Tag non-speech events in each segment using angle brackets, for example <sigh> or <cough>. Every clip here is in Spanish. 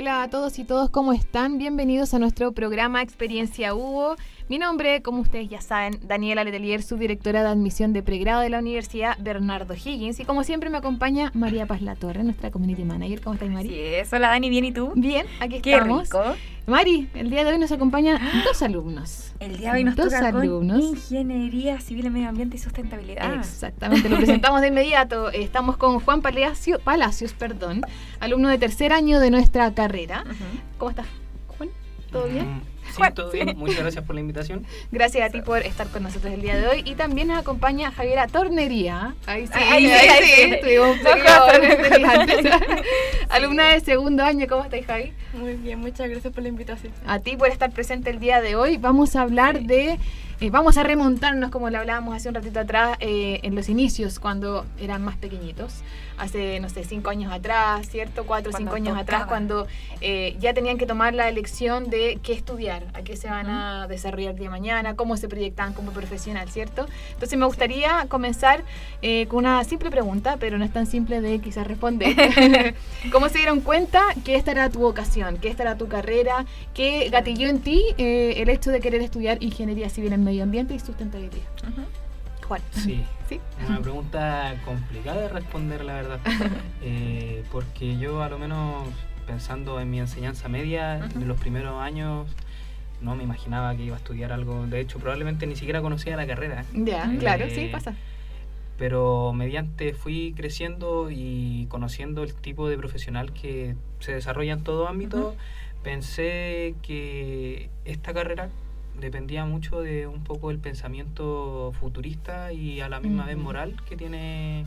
Hola a todos y todos, ¿cómo están? Bienvenidos a nuestro programa Experiencia Hugo. Mi nombre, como ustedes ya saben, Daniela Letelier, subdirectora de admisión de pregrado de la Universidad Bernardo Higgins. Y como siempre me acompaña María Paz La Torre, nuestra community manager. ¿Cómo estás, Mari? Sí, hola Dani, ¿bien y tú? Bien, aquí Qué estamos. rico. Mari, el día de hoy nos acompañan dos alumnos. El día de hoy nos Dos toca con alumnos. Ingeniería Civil en Medio Ambiente y Sustentabilidad. Exactamente, lo presentamos de inmediato. Estamos con Juan Palacio, Palacios, perdón, alumno de tercer año de nuestra carrera. ¿Cómo estás, Juan? ¿Todo bien? Sí, Juan, todo sí. bien. Muchas gracias por la invitación. Gracias a ti por estar con nosotros el día de hoy. Y también nos acompaña Javiera Tornería. Ahí sí, Ahí sí, ahí sí. Tuvimos un antes. <laughs> Alumna de segundo año, ¿cómo estás, Javi? Muy bien, muchas gracias por la invitación. A ti por estar presente el día de hoy. Vamos a hablar de. Eh, vamos a remontarnos, como le hablábamos hace un ratito atrás, eh, en los inicios, cuando eran más pequeñitos. Hace, no sé, cinco años atrás, ¿cierto? Cuatro o cinco Cuando años atrás, tocaba. cuando eh, ya tenían que tomar la elección de qué estudiar, a qué se van a desarrollar el día de mañana, cómo se proyectaban como profesional, ¿cierto? Entonces me gustaría comenzar eh, con una simple pregunta, pero no es tan simple de quizás responder. <laughs> <laughs> ¿Cómo se dieron cuenta que esta era tu vocación, que esta era tu carrera, que gatilló en ti eh, el hecho de querer estudiar ingeniería civil en medio ambiente y sustentabilidad? Juan. Sí. <laughs> ¿Sí? Una pregunta complicada de responder, la verdad. <laughs> Eh, porque yo, a lo menos, pensando en mi enseñanza media, en los primeros años, no me imaginaba que iba a estudiar algo. De hecho, probablemente ni siquiera conocía la carrera. Ya, claro, Eh, sí, pasa. Pero mediante fui creciendo y conociendo el tipo de profesional que se desarrolla en todo ámbito, pensé que esta carrera dependía mucho de un poco el pensamiento futurista y a la misma vez Ujú. moral que tiene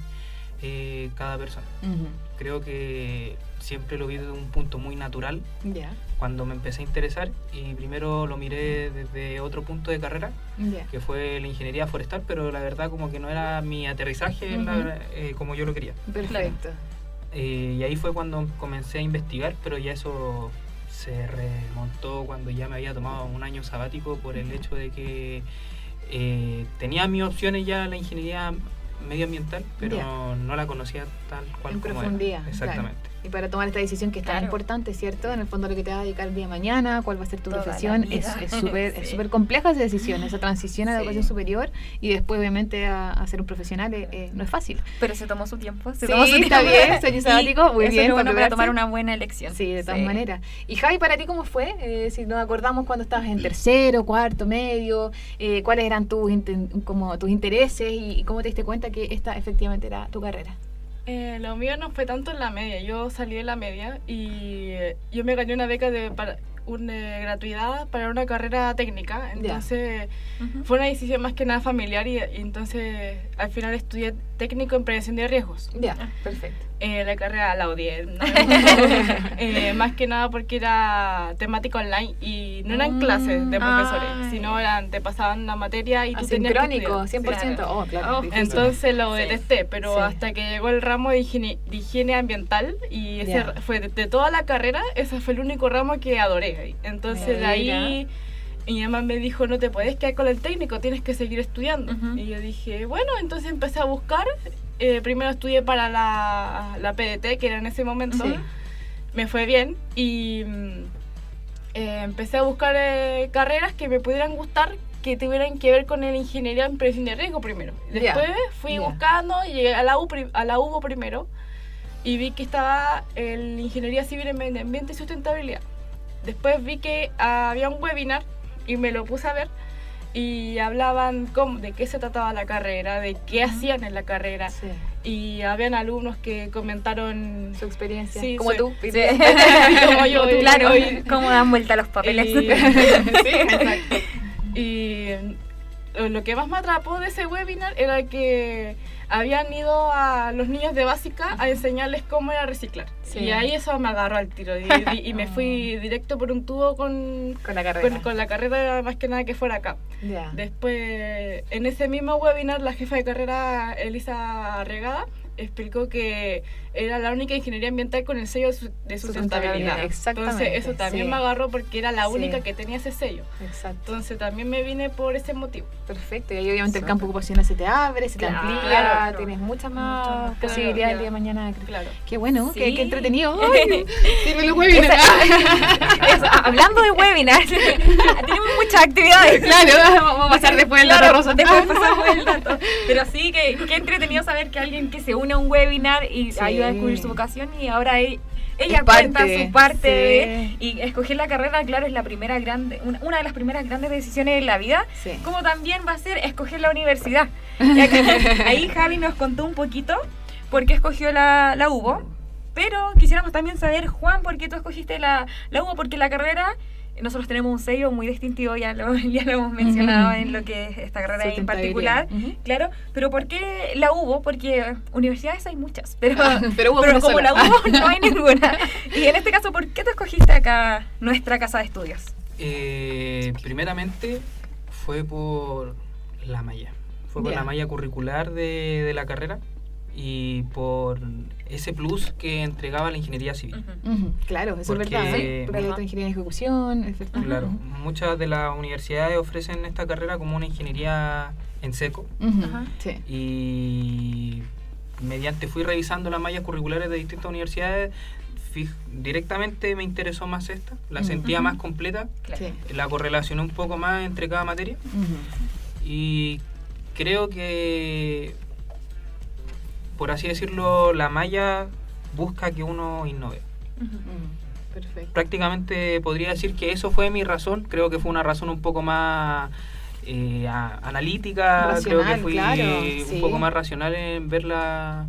eh, cada persona. Ujú. Creo que siempre lo vi desde un punto muy natural Ya, cuando me empecé a interesar y primero lo miré desde otro punto de carrera ya. que fue la ingeniería forestal, pero la verdad como que no era mi aterrizaje en la- Ujú. eh, como yo lo quería. Perfecto. Eh, y ahí fue cuando comencé a investigar, pero ya eso se remontó cuando ya me había tomado un año sabático por el hecho de que eh, tenía mis opciones ya la ingeniería medioambiental, pero no la conocía tal cual En como era. profundidad, Exactamente. Y para tomar esta decisión que es tan Claro. importante, ¿cierto? En el fondo lo que te vas a dedicar el día de mañana, cuál va a ser tu Toda profesión, es súper es <laughs> Sí. súper compleja esa decisión, esa transición a la Sí. educación superior y después obviamente a, a ser un profesional eh, eh, no es fácil. Pero se tomó su tiempo. Se Sí, tomó su está tiempo. bien, sueño sabático, muy bien, bueno para tomar una buena elección. Sí, de todas maneras. Y Javi, ¿para ti cómo fue? Eh, si nos acordamos cuando estabas en tercero, cuarto, medio, eh, cuáles eran tus, inten- como tus intereses y, y cómo te diste cuenta que esta efectivamente era tu carrera. Eh, lo mío no fue tanto en la media, yo salí de la media y eh, yo me gané una beca de para, una gratuidad para una carrera técnica, entonces fue una decisión más que nada familiar y, y entonces al final estudié técnico en prevención de riesgos. Ya, perfecto. Eh, la carrera la odié, no. <laughs> Eh, más que nada porque era temática online y no eran Mm, clases de profesores, ay. sino eran, te pasaban la materia y tú tenías que Asincrónico, estudiar. 100%. Claro. Oh, claro. Oh. Entonces lo Sí. detesté, pero Sí. hasta que llegó el ramo de higiene, de higiene ambiental y ese ra- fue de, de toda la carrera, ese fue el único ramo que adoré. Entonces de ahí mi mamá me dijo, no te puedes quedar con el técnico, tienes que seguir estudiando. Ujú. Y yo dije, bueno, entonces empecé a buscar. Eh, primero estudié para la, la PDT, que era en ese momento. Sí. Me fue bien y mm, eh, empecé a buscar eh, carreras que me pudieran gustar que tuvieran que ver con la ingeniería en prevención de riesgo primero. Después fui Ya. buscando y llegué a la, U, a la UBO primero y vi que estaba el Ingeniería Civil en Medio Ambiente y Sustentabilidad. Después vi que había un webinar y me lo puse a ver y hablaban cómo- de qué se trataba la carrera, de qué hacían en la carrera Sí, y habían alumnos que comentaron su experiencia. Sí, como tú. Sí. <laughs> como yo, y- claro, <laughs> cómo dan vuelta los papeles. y- <laughs> sí, exacto. y lo lo que más me atrapó de ese webinar era que habían ido a los niños de básica a enseñarles cómo era reciclar. Sí. Y ahí eso me agarró al tiro. Y, y- y me <laughs> fui directo por un tubo con, Con la carrera. con, con la carrera, más que nada que fuera acá. Ya. Después, en ese mismo webinar, la jefa de carrera, Elisa Regada, explicó que era la única ingeniería ambiental con el sello de, su- de sustentabilidad. Sustentabilidad, exactamente, Entonces, eso también sí. me agarró porque era la Sí. única que tenía ese sello. Exacto. Entonces, también me vine por ese motivo. Perfecto. Y ahí obviamente el campo ocupacional se te abre, se te Claro. amplía, Claro. tienes muchas Mucho más más posibilidades el posibilidad. día de mañana. Claro. Qué bueno, qué, Sí. qué entretenido. <laughs> Ay, los webinars. <laughs> Eso, hablando de webinars, <laughs> tenemos muchas actividades. claro, vamos a pasar después el Claro, dato rosa. después pasamos el dato. Pero sí, que, que entretenido saber que alguien que se une a un webinar y Sí. ayuda a descubrir su vocación y ahora ella Es cuenta parte, su parte sí. de- y escoger la carrera, claro, es la primera grande, una, de las primeras grandes decisiones en la vida, Sí. como también va a ser escoger la universidad. Acá- <laughs> ahí Javi nos contó un poquito por qué escogió la, la UBO, pero quisiéramos también saber, Juan, por qué tú escogiste la, la UBO, porque la carrera, nosotros tenemos un sello muy distintivo, ya lo, <laughs> ya lo hemos mencionado en lo que es esta carrera en particular. Claro, pero ¿por qué la UBO? Porque universidades hay muchas, pero, Pero hubo pero como sola. la UBO <laughs> no hay ninguna. Y en este caso, ¿por qué tú escogiste acá nuestra casa de estudios? Eh, primeramente fue por la malla. Fue por la malla curricular de, de la carrera y por ese plus que entregaba la ingeniería civil. Claro, eso Porque- es verdad. ¿eh? Porque ingeniería en ejecución, es verdad. Claro, muchas de las universidades ofrecen esta carrera como una ingeniería en seco. Sí. y mediante fui revisando las mallas curriculares de distintas universidades, directamente me interesó más esta, la sentía más completa, Claro. Sí. la correlacioné un poco más entre cada materia y creo que, por así decirlo, la malla busca que uno innove. Ujú. Ujú. Perfecto. Prácticamente podría decir que eso fue mi razón, creo que fue una razón un poco más eh, a- analítica, creo que Racional, fui claro, un sí. poco más racional en ver la,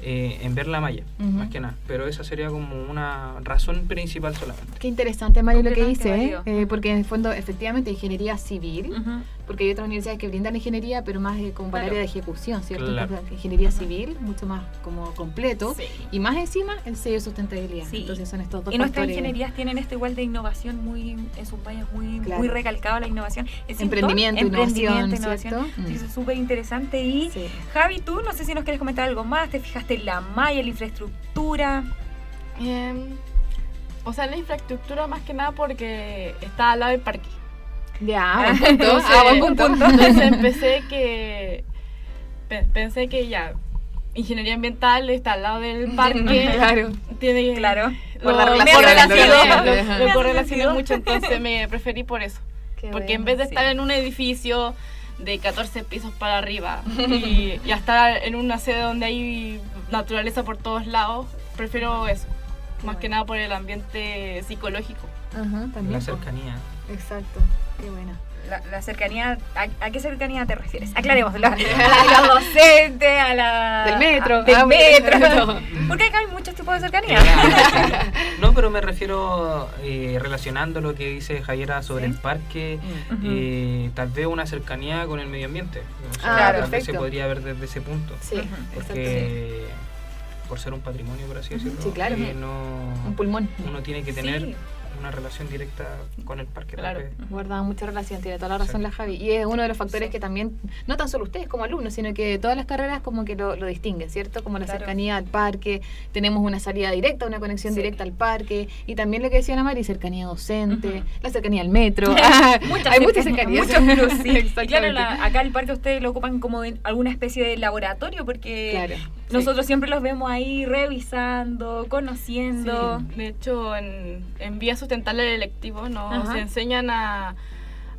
eh, en ver la malla, Ujú. más que nada. Pero esa sería como una razón principal solamente. Qué interesante, Mario, lo que dice, ¿eh? Eh, porque en el fondo, efectivamente, ingeniería civil, Ujú. Porque hay otras universidades que brindan ingeniería, pero más eh, como para el Claro. área de ejecución, ¿cierto? Claro. Entonces, ingeniería civil, mucho más como completo, Sí. y más encima el sello de sustentabilidad. Sí. Entonces son estos dos Y nuestras ingenierías tienen esto igual de innovación muy en sus vallas muy Claro. muy recalcado la innovación. Es Emprendimiento, emprendimiento, innovación, innovación. Mm. eso es súper interesante y Sí. Javi, tú no sé si nos quieres comentar algo más, te fijaste en la malla, la infraestructura. Em, o sea, la infraestructura más que nada porque está al lado del parque. Ya, <laughs> buen punto. Entonces, <laughs> ah, buen punto. Entonces empecé que. pe- pensé que ya. Ingeniería ambiental está al lado del <laughs> parque. claro. Tiene Claro. Lo, correlacioné, lo- lo- lo- lo correlacioné sentido. mucho, entonces me preferí por eso. Qué Porque en vez de sí. estar en un edificio de 14 pisos para arriba y, y estar en una sede donde hay naturaleza por todos lados, prefiero eso. Más que nada por el ambiente psicológico. Ajá, también. La po. cercanía. Exacto. Qué buena. La, la cercanía, ¿a, a qué cercanía te refieres? Aclarémoslo. <laughs> A los docentes, a la... Del metro. a- del Ah, metro. <laughs> bueno. Porque acá hay muchos tipos de cercanía. <laughs> no, pero me refiero eh, relacionando lo que dice Javiera sobre Sí. el parque, Mm. Eh, tal vez una cercanía con el medio ambiente. O sea, Ah, tal vez perfecto. se podría ver desde ese punto. Sí, exacto. Porque por ser un patrimonio, por así decirlo, Sí, claro. eh, no, Un pulmón. uno tiene que tener Sí. Una relación directa con el parque. Claro. vez. Guarda mucha relación, tiene toda la razón la Javi. Y es uno de los factores Sí. que también, no tan solo ustedes como alumnos, sino que todas las carreras como que lo, lo distinguen, ¿cierto? Como la Claro. cercanía al parque, tenemos una salida directa, una conexión Sí. directa al parque, y también lo que decía Ana Mari, cercanía docente, la cercanía al metro. <laughs> Ah, hay muchas cercanías. Muchos plus, sí. <laughs> Y Exactamente. claro, la- acá el parque ustedes lo ocupan como en alguna especie de laboratorio porque Claro. Nosotros siempre los vemos ahí revisando, conociendo. De hecho, en, en Vía Sustentable del electivo nos Ajá. enseñan a,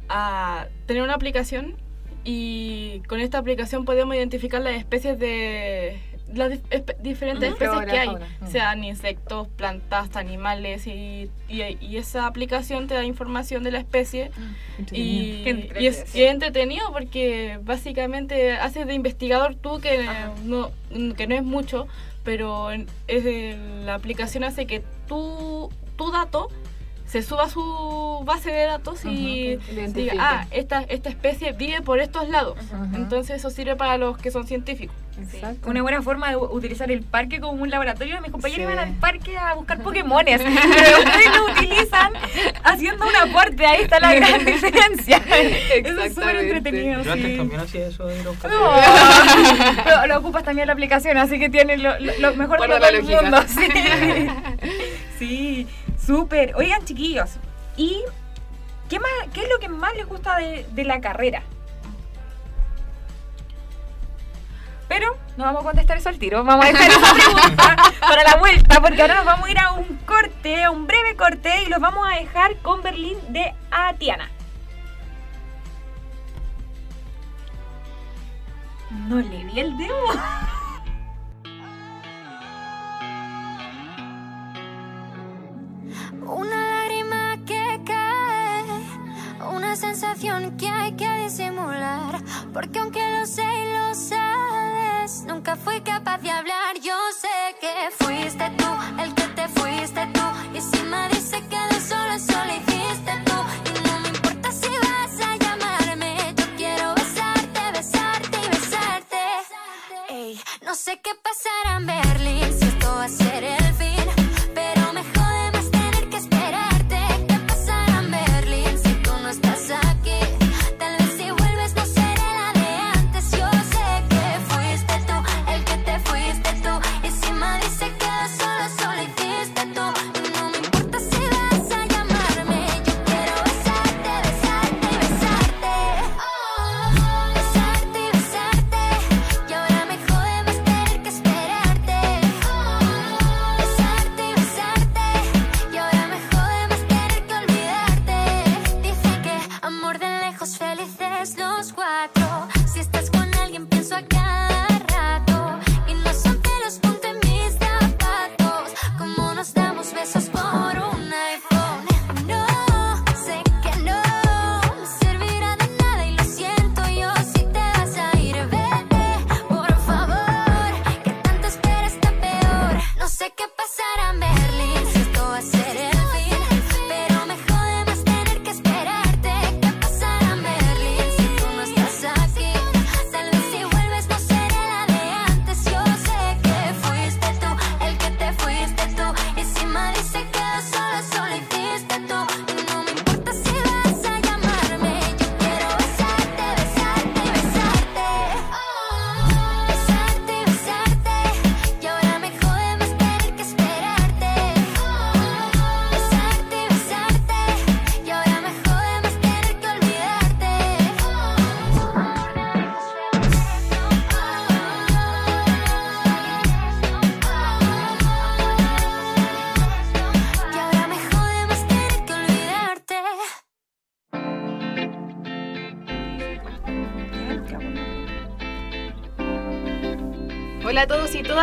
a tener una aplicación y con esta aplicación podemos identificar las especies de las dif- diferentes especies que hay, fauna. Sean insectos, plantas, animales y, y, y esa aplicación te da información de la especie Entretenido. y, es, y es entretenido porque básicamente haces de investigador tú que Ajá. no, que no es mucho, pero es la aplicación hace que tu, tu dato se suba a su base de datos y Identifique. diga, ah, esta, esta especie vive por estos lados. Entonces eso sirve para los que son científicos. Exacto. Una buena forma de utilizar el parque como un laboratorio. Mis compañeros Sí. iban al parque a buscar Pokémones. <laughs> Pero ustedes lo utilizan haciendo un aporte. Ahí está la gran <laughs> diferencia. Eso es súper entretenido. Yo antes sí. también hacía eso de ir a buscar No, pero lo ocupas también la aplicación, así que tienes lo, lo- lo mejor de todo el mundo. <laughs> Sí, sí súper. Oigan, chiquillos, ¿y qué, más, qué es lo que más les gusta de, de la carrera? Pero no vamos a contestar eso al tiro, vamos a dejar esa pregunta <laughs> para la vuelta, porque ahora nos vamos a ir a un corte, a un breve corte, y los vamos a dejar con Berlín de Atiana. No le vi el dedo. Una lágrima que cae, una sensación que hay que disimular. Porque aunque lo sé y lo sabes, nunca fui capaz de hablar.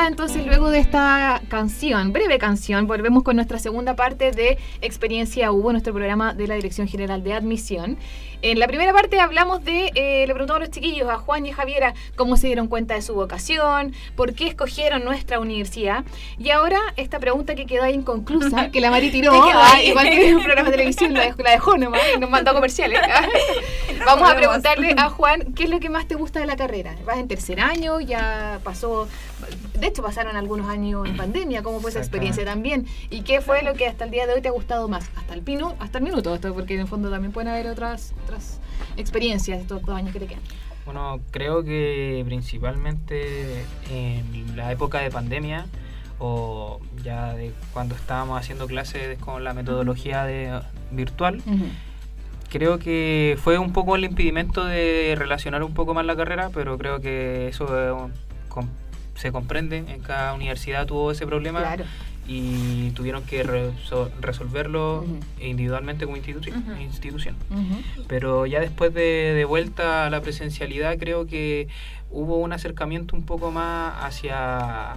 Entonces luego de esta canción, breve canción, volvemos con nuestra segunda parte de Experiencia Hubo, nuestro programa de la Dirección General de Admisión. En la primera parte hablamos de, eh, le preguntamos a los chiquillos, a Juan y a Javiera, cómo se dieron cuenta de su vocación, por qué escogieron nuestra universidad. Y ahora esta pregunta que quedó ahí inconclusa, que la Mari tiró, <laughs> ah, igual que en un programa de televisión, la dejó, la dejó nomás, y nos mandó comerciales. <laughs> <laughs> Vamos a preguntarle a Juan, ¿qué es lo que más te gusta de la carrera? ¿Vas en tercer año? ¿Ya pasó? De hecho, pasaron algunos años en pandemia. ¿Cómo fue esa experiencia también? ¿Y qué fue lo que hasta el día de hoy te ha gustado más? Hasta el pino, hasta el minuto, esto, porque en el fondo también pueden haber otras, otras experiencias estos dos años que te quedan. Bueno, creo que principalmente en la época de pandemia o ya de cuando estábamos haciendo clases con la metodología de virtual, creo que fue un poco el impedimento de relacionar un poco más la carrera, pero creo que eso eh, com- se comprende. En cada universidad tuvo ese problema Claro. y tuvieron que reso- resolverlo individualmente como institu- institución. Pero ya después de, de vuelta a la presencialidad, creo que hubo un acercamiento un poco más hacia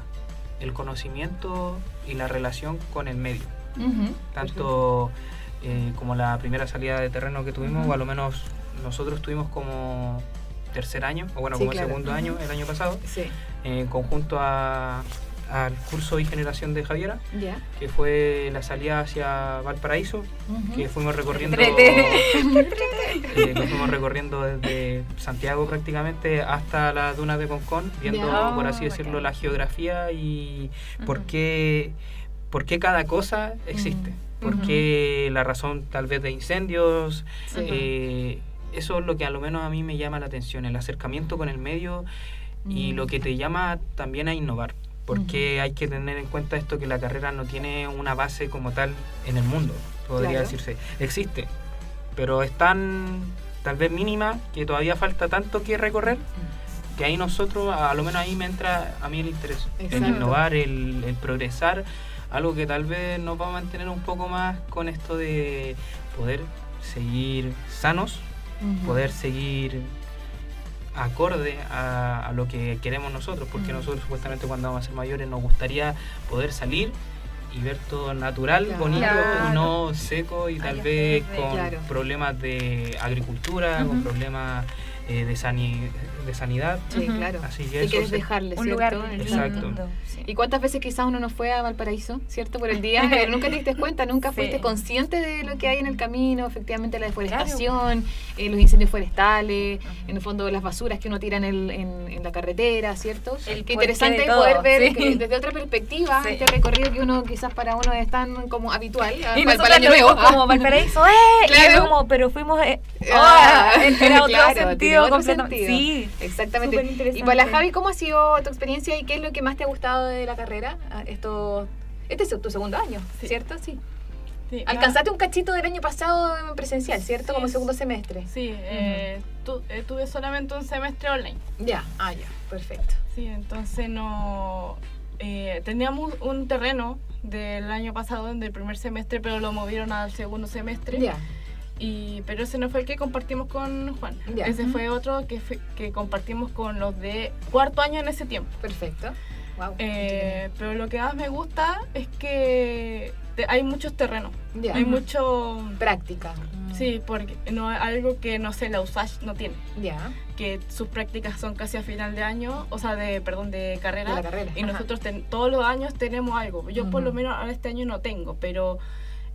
el conocimiento y la relación con el medio. Tanto eh, como la primera salida de terreno que tuvimos, o a lo menos nosotros tuvimos como tercer año, o bueno, Sí, como claro. segundo año el año pasado, Sí. en conjunto a, al curso y generación de Javiera, que fue la salida hacia Valparaíso, que fuimos recorriendo <laughs> eh, que fuimos recorriendo desde Santiago prácticamente hasta las dunas de Concón, viendo por así Oh, decirlo la geografía y por qué por qué cada cosa existe, por qué la razón tal vez de incendios, Sí. eh, eso es lo que a lo menos a mí me llama la atención, el acercamiento con el medio y Mm. lo que te llama también a innovar. Porque hay que tener en cuenta esto que la carrera no tiene una base como tal en el mundo, podría Claro. decirse. Existe, pero es tan tal vez mínima que todavía falta tanto que recorrer que ahí nosotros, a lo menos ahí me entra a mí el interés. El Exacto. innovar, el, el progresar, algo que tal vez nos va a mantener un poco más con esto de poder seguir sanos, Poder seguir acorde a, a lo que queremos nosotros, porque nosotros supuestamente cuando vamos a ser mayores nos gustaría poder salir y ver todo natural, Claro. bonito Claro. y no seco y tal Ay, vez con Claro. problemas de agricultura, con problemas eh, de, sani- de sanidad. Sí, claro. Así que Si quieres dejarle, Un ¿cierto? lugar Exacto. lindo. sí. ¿Y cuántas veces quizás uno no fue a Valparaíso, cierto? Por el día, pero <laughs> nunca te diste cuenta, nunca Sí. fuiste consciente de lo que hay en el camino, efectivamente la deforestación, eh, los incendios forestales, en el fondo las basuras que uno tira en, el- en, en la carretera, ¿cierto? El Qué interesante todo, poder ver sí. que desde otra perspectiva Sí. este recorrido que uno quizás para uno es tan como habitual, Y para, para el año lo nuevo. vimos como Valparaíso, <laughs> ¡eh! Claro. como, pero fuimos... eh, Ah, oh, era <laughs> otro claro, tiene sentido otro completamente. sentido. Sí. Exactamente. Y para la Javi, ¿cómo ha sido tu experiencia y qué es lo que más te ha gustado de la carrera? Ah, Esto, este es tu segundo año, Sí. ¿cierto? Sí. Sí, Alcanzaste un cachito del año pasado en presencial, ¿cierto? Sí, Como segundo semestre. Sí, eh, tu- eh, tuve solamente un semestre online. Ya, ah, ya, perfecto. Sí, entonces no... eh, teníamos un terreno del año pasado, del primer semestre, pero lo movieron al segundo semestre. Ya, Y, pero ese no fue el que compartimos con Juan. Ya. Ese fue otro que, fue- que compartimos con los de cuarto año en ese tiempo. perfecto. Wow. Eh, pero lo que más me gusta es que te- hay muchos terrenos. ya. Hay mucho... Práctica. Sí, porque no algo que no sé, la USACH no tiene. Ya, Que sus prácticas son casi a final de año, o sea, de, perdón, de carrera. de la carrera. Y Ajá. nosotros ten- todos los años tenemos algo. Yo por lo menos ahora este año no tengo, pero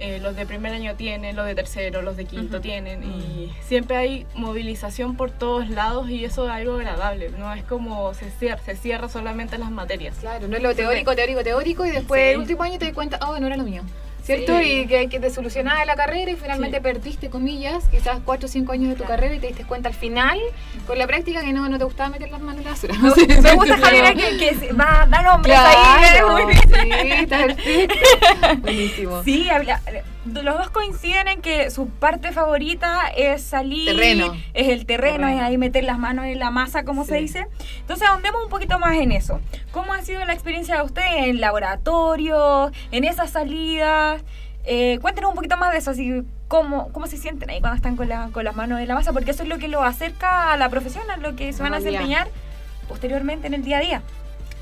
eh, los de primer año tienen, los de tercero, los de quinto tienen. Y siempre hay movilización por todos lados y eso es algo agradable. No es como se cierra, se cierra solamente las materias. Claro, no es lo teórico, teórico, teórico y después Sí. el último año te das cuenta, oh, no era lo mío. ¿Cierto? Sí. Y que, que te solucionaba la carrera y finalmente Sí. perdiste, comillas, quizás 4 o 5 años de tu Claro. carrera y te diste cuenta al final, con la práctica, que no, no te gustaba meter las manos en la basura. <laughs> Me gusta <laughs> Javiera que, que va, da nombres ahí. ¿eh? Claro, Muy bien. sí, <laughs> está perfecto. Buenísimo. Sí, habla- los dos coinciden en que su parte favorita es salir. Terreno. Es el terreno, Terreno. es ahí meter las manos en la masa, como se dice. Entonces, ahondemos un poquito más en eso. ¿Cómo ha sido la experiencia de ustedes en laboratorio, en esas salidas? Eh, cuéntenos un poquito más de eso, así, cómo, cómo se sienten ahí cuando están con, la- con las manos en la masa, porque eso es lo que los acerca a la profesión, a lo que se van a desempeñar posteriormente en el día a día.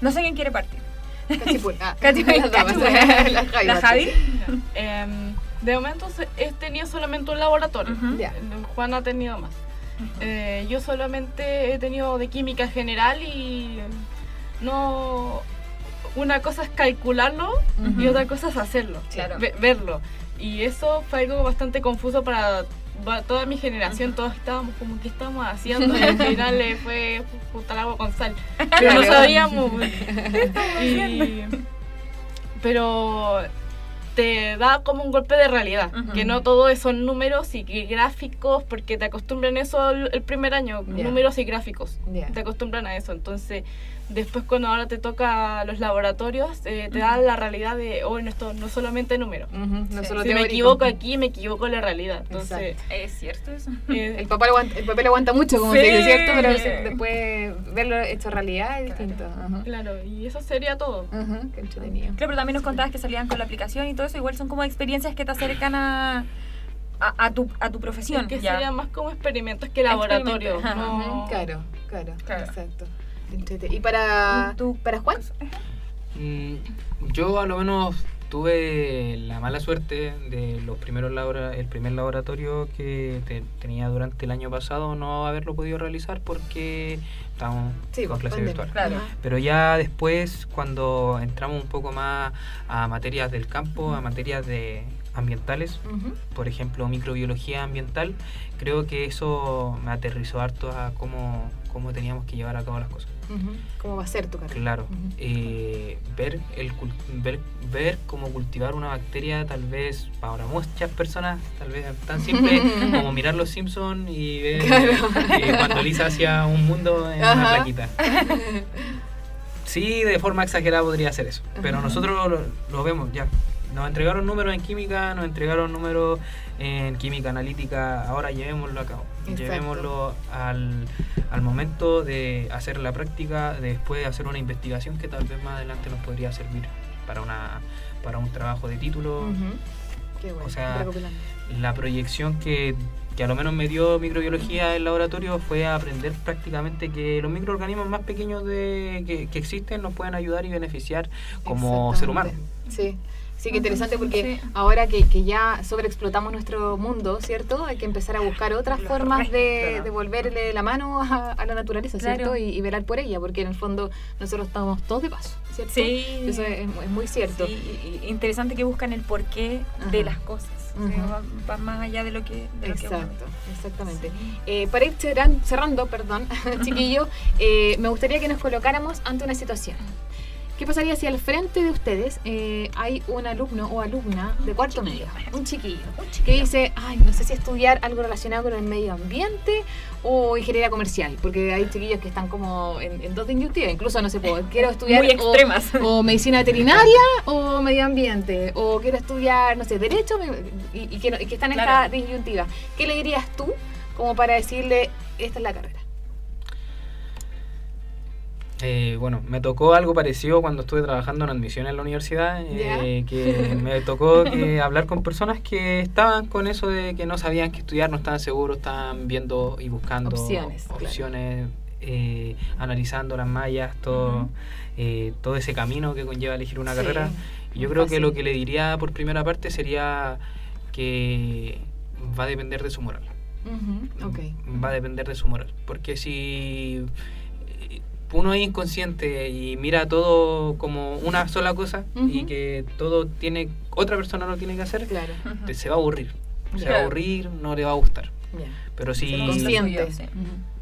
No sé quién quiere partir. Cachipún. Ah, <laughs> damas. cachipún. <laughs> La Javi. ¿La Javi? De momento he tenido solamente un laboratorio. Ujú. Ya. Juan ha tenido más. Eh, yo solamente he tenido de química general y no... Una cosa es calcularlo y otra cosa es hacerlo, Claro. ve- verlo. Y eso fue algo bastante confuso para toda mi generación. Todos estábamos como, ¿qué estamos haciendo? Y al <laughs> final eh, fue puta agua con sal. Pero no sabíamos. <laughs> Y- pero te da como un golpe de realidad, que no todo son números y gráficos, porque te acostumbran eso el, primer año, números y gráficos, te acostumbran a eso, entonces después cuando ahora te toca los laboratorios, eh, te da la realidad de, oh, no, esto no es solamente No Sí. solo Si me equivoco aquí, me equivoco en la realidad. Entonces, Es cierto eso. eh, El papel, aguanta, el papel aguanta mucho, como Sí. se dice, ¿cierto? Pero después verlo hecho realidad es distinto. Claro, y eso sería todo. Ajá, qué entretenido. Claro, pero también nos contabas que salían con la aplicación y todo eso. Igual son como experiencias que te acercan a, a, a tu, a tu profesión. que ya. serían más como experimentos que laboratorios. No- Claro, claro, Claro. exacto. ¿Y para, ¿Y tú? para Juan? Mm, yo a lo menos tuve la mala suerte de los primeros labora- el primer laboratorio que te- tenía durante el año pasado no haberlo podido realizar porque estábamos Sí, con clase virtual. Claro. Pero ya después, cuando entramos un poco más a materias del campo, a materias de ambientales, por ejemplo, microbiología ambiental, creo que eso me aterrizó harto a cómo, cómo teníamos que llevar a cabo las cosas. ¿Cómo va a ser tu carrera? Claro, eh, ver, el, ver, ver cómo cultivar una bacteria, tal vez para muchas personas, tal vez tan simple <laughs> como mirar los Simpsons y ver Claro. eh, cuando Lisa hacía un mundo en una plaquita. <laughs> Sí, de forma exagerada podría ser eso, pero nosotros lo, lo vemos ya. Nos entregaron números en química, nos entregaron números en química analítica, ahora llevémoslo a cabo. Exacto. Llevémoslo al, al momento de hacer la práctica, de después hacer una investigación que tal vez más adelante nos podría servir para, una, para un trabajo de título. Qué bueno. O sea. La proyección que, que a lo menos me dio microbiología en laboratorio fue aprender prácticamente que los microorganismos más pequeños de, que, que existen nos pueden ayudar y beneficiar como ser humano. Sí. Sí, qué interesante porque Sí. ahora que, que ya sobreexplotamos nuestro mundo, ¿cierto? Hay que empezar a buscar otras formas de, de volverle la mano a, a la naturaleza, ¿cierto? Claro. Y, y velar por ella, porque en el fondo nosotros estamos todos de paso, ¿cierto? Sí. Eso es, es muy cierto. Sí, y- interesante que buscan el porqué de las cosas. Que va, va más allá de lo que, de lo que Exacto, exactamente. ve. Eh, para ir cerran- cerrando, perdón, <laughs> chiquillo, eh, me gustaría que nos colocáramos ante una situación. ¿Qué pasaría si al frente de ustedes eh, hay un alumno o alumna de cuarto medio, un chiquillo, que dice, ay, no sé si estudiar algo relacionado con el medio ambiente o ingeniería comercial? Porque hay chiquillos que están como en, en dos disyuntivas, incluso no sé, puedo, <laughs> quiero estudiar Muy extremas. <laughs> o medicina veterinaria o medio ambiente o quiero estudiar no sé derecho y, y que, no- y que están en Claro. esta disyuntiva ¿qué le dirías tú como para decirle esta es la carrera? Eh, bueno, me tocó algo parecido cuando estuve trabajando en admisión en la universidad, eh, que <laughs> me tocó que hablar con personas que estaban con eso de que no sabían qué estudiar, no estaban seguros, estaban viendo y buscando Opciones, claro. eh, analizando las mallas, todo, eh, todo ese camino que conlleva elegir una Sí, carrera. Y yo creo que lo que le diría por primera parte sería que va a depender de su moral. Ujú, ok Va a depender de su moral. Porque si uno es inconsciente y mira todo como una sola cosa y que todo tiene, otra persona lo tiene que hacer, claro. te- se va a aburrir. Se va a aburrir, no le va a gustar. Pero si,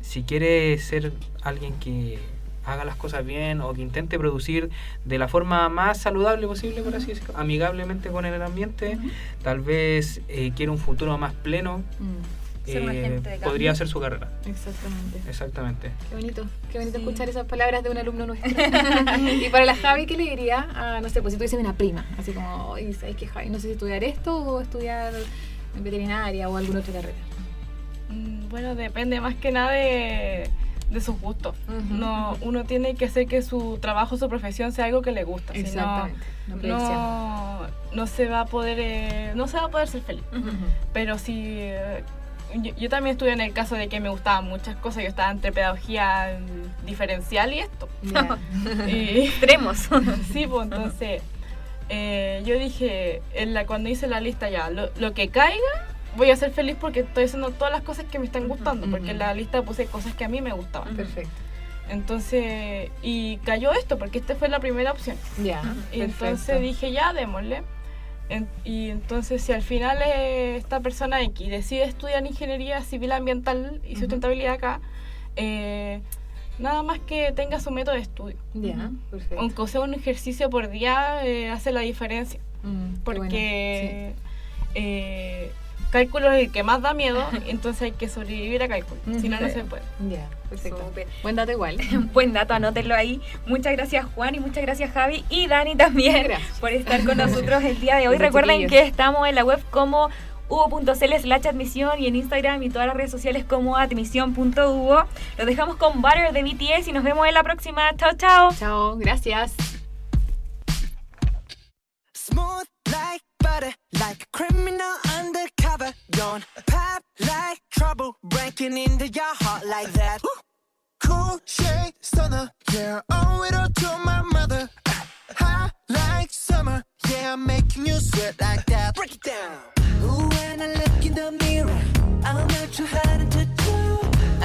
si quiere ser alguien que haga las cosas bien o que intente producir de la forma más saludable posible, por así decirlo, amigablemente con el ambiente, tal vez eh, quiere un futuro más pleno, Ser un eh, agente de cambio. podría ser su carrera. exactamente Exactamente. Qué bonito, qué bonito Sí. escuchar esas palabras de un alumno nuestro. <laughs> y para la Javi, ¿qué le diría a, no sé, pues si tuviese una prima? Así como, ¿sabes qué, Javi? No sé si estudiar esto o estudiar en veterinaria o alguna otra carrera. Mm, Bueno, depende más que nada de, de sus gustos. No, uno tiene que hacer que su trabajo, su profesión sea algo que le gusta. si no- Exactamente. no no, no se va a poder eh, no se va a poder ser feliz. Pero si eh, yo, yo también estuve en el caso de que me gustaban muchas cosas. Yo estaba entre pedagogía mm, diferencial y esto. Ya. <laughs> Y, <laughs> Extremos. <laughs> sí, pues entonces eh, yo dije, en la, cuando hice la lista ya, lo, lo que caiga, voy a ser feliz porque estoy haciendo todas las cosas que me están gustando. Porque en la lista puse cosas que a mí me gustaban. Perfecto. Entonces, y cayó esto porque esta fue la primera opción. Ya. Entonces dije, ya, démosle. En- y entonces, si al final eh, esta persona X decide estudiar ingeniería civil ambiental y sustentabilidad acá, eh, nada más que tenga su método de estudio. Ya, perfecto. Aunque sea un ejercicio por día, eh, hace la diferencia. Mm, Porque eh, cálculo es el que más da miedo, entonces hay que sobrevivir a cálculo. Si no, no se puede. Ya, perfecto. Buen dato igual. <laughs> Buen dato, anótenlo ahí. Muchas gracias Juan y muchas gracias Javi y Dani también Gracias. por estar con nosotros el día de hoy. Gracias, Recuerden chiquillos. que estamos en la web como hugo.cl slash admisión y en Instagram y todas las redes sociales como admisión.hugo. Los dejamos con Butter de BTS y nos vemos en la próxima. Chao, chao. Chao, gracias. body like a criminal undercover. Don't pop like trouble breaking into your heart like that. Ooh. Cool shade stunner, yeah, owe it all to my mother. High like summer, yeah, I'm making you sweat like that. Break it down. Ooh, when I look in the mirror, I'm not too hard to do.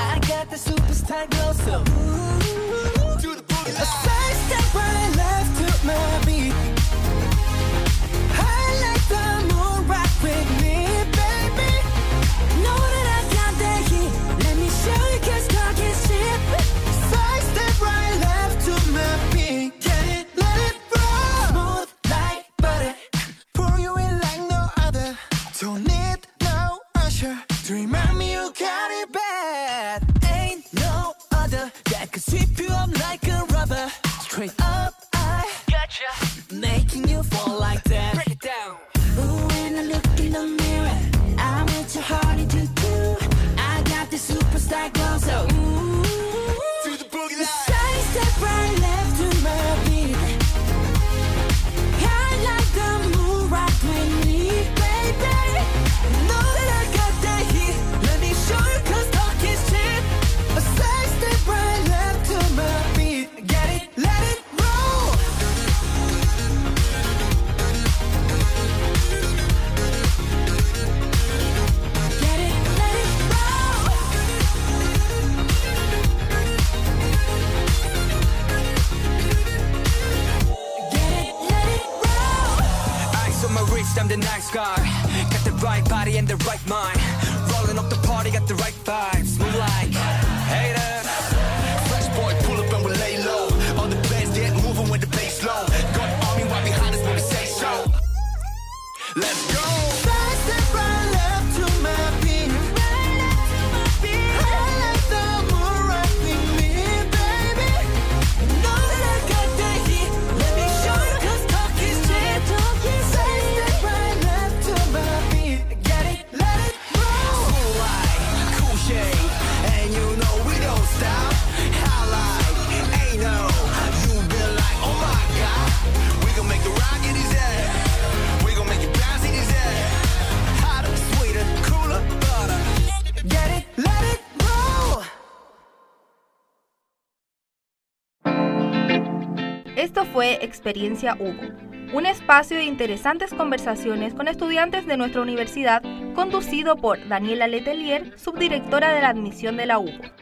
I got the superstar glow, so ooh, do the booty. Experiencia Hugo, un espacio de interesantes conversaciones con estudiantes de nuestra universidad conducido por Daniela Letelier, subdirectora de la admisión de la UBO.